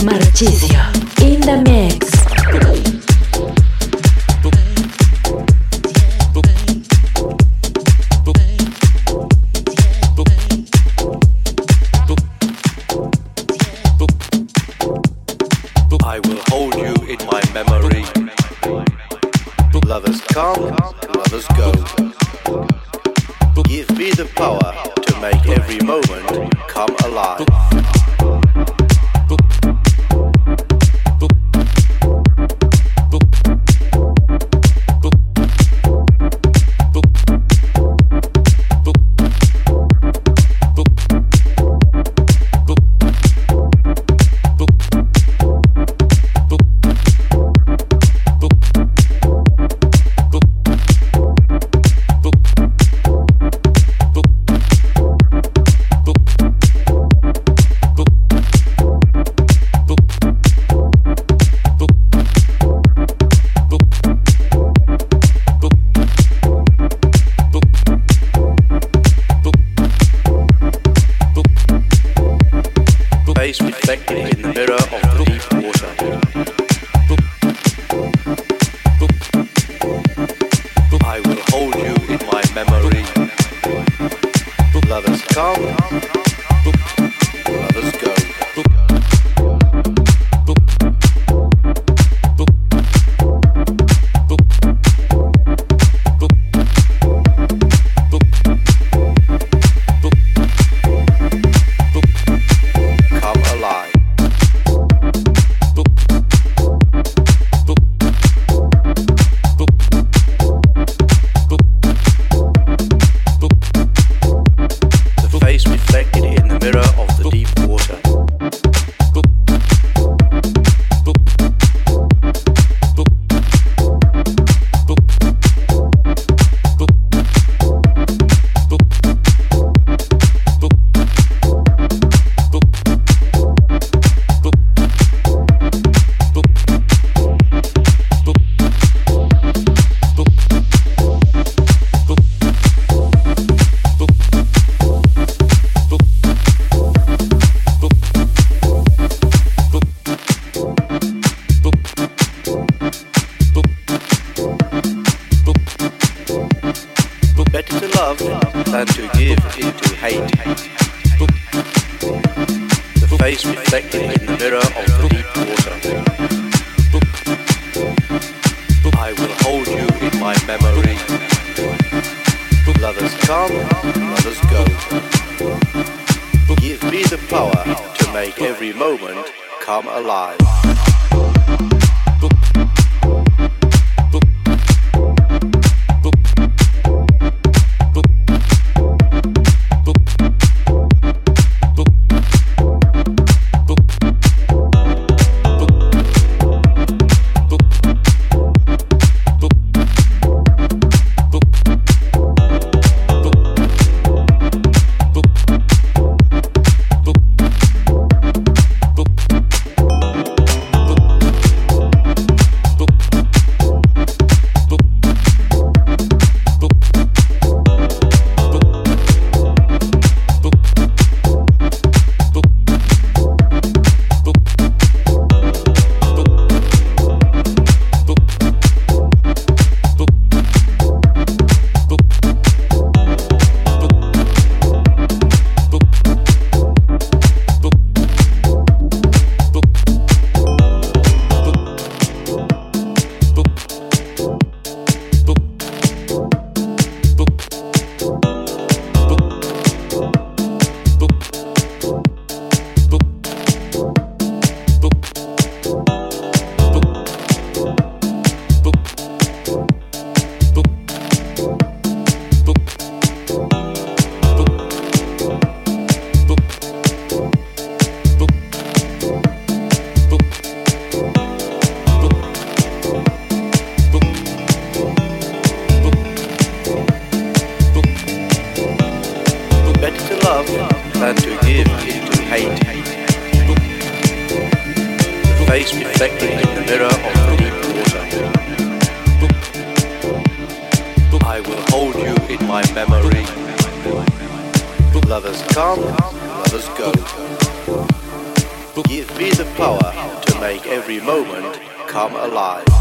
Gabriel Marchisio in the mix. Face reflected in the mirror of deep water. I will hold you in my memory. Lovers come, lovers go. Give me the power to make every moment come alive.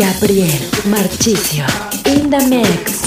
Gabriel Marchicio, Indamex.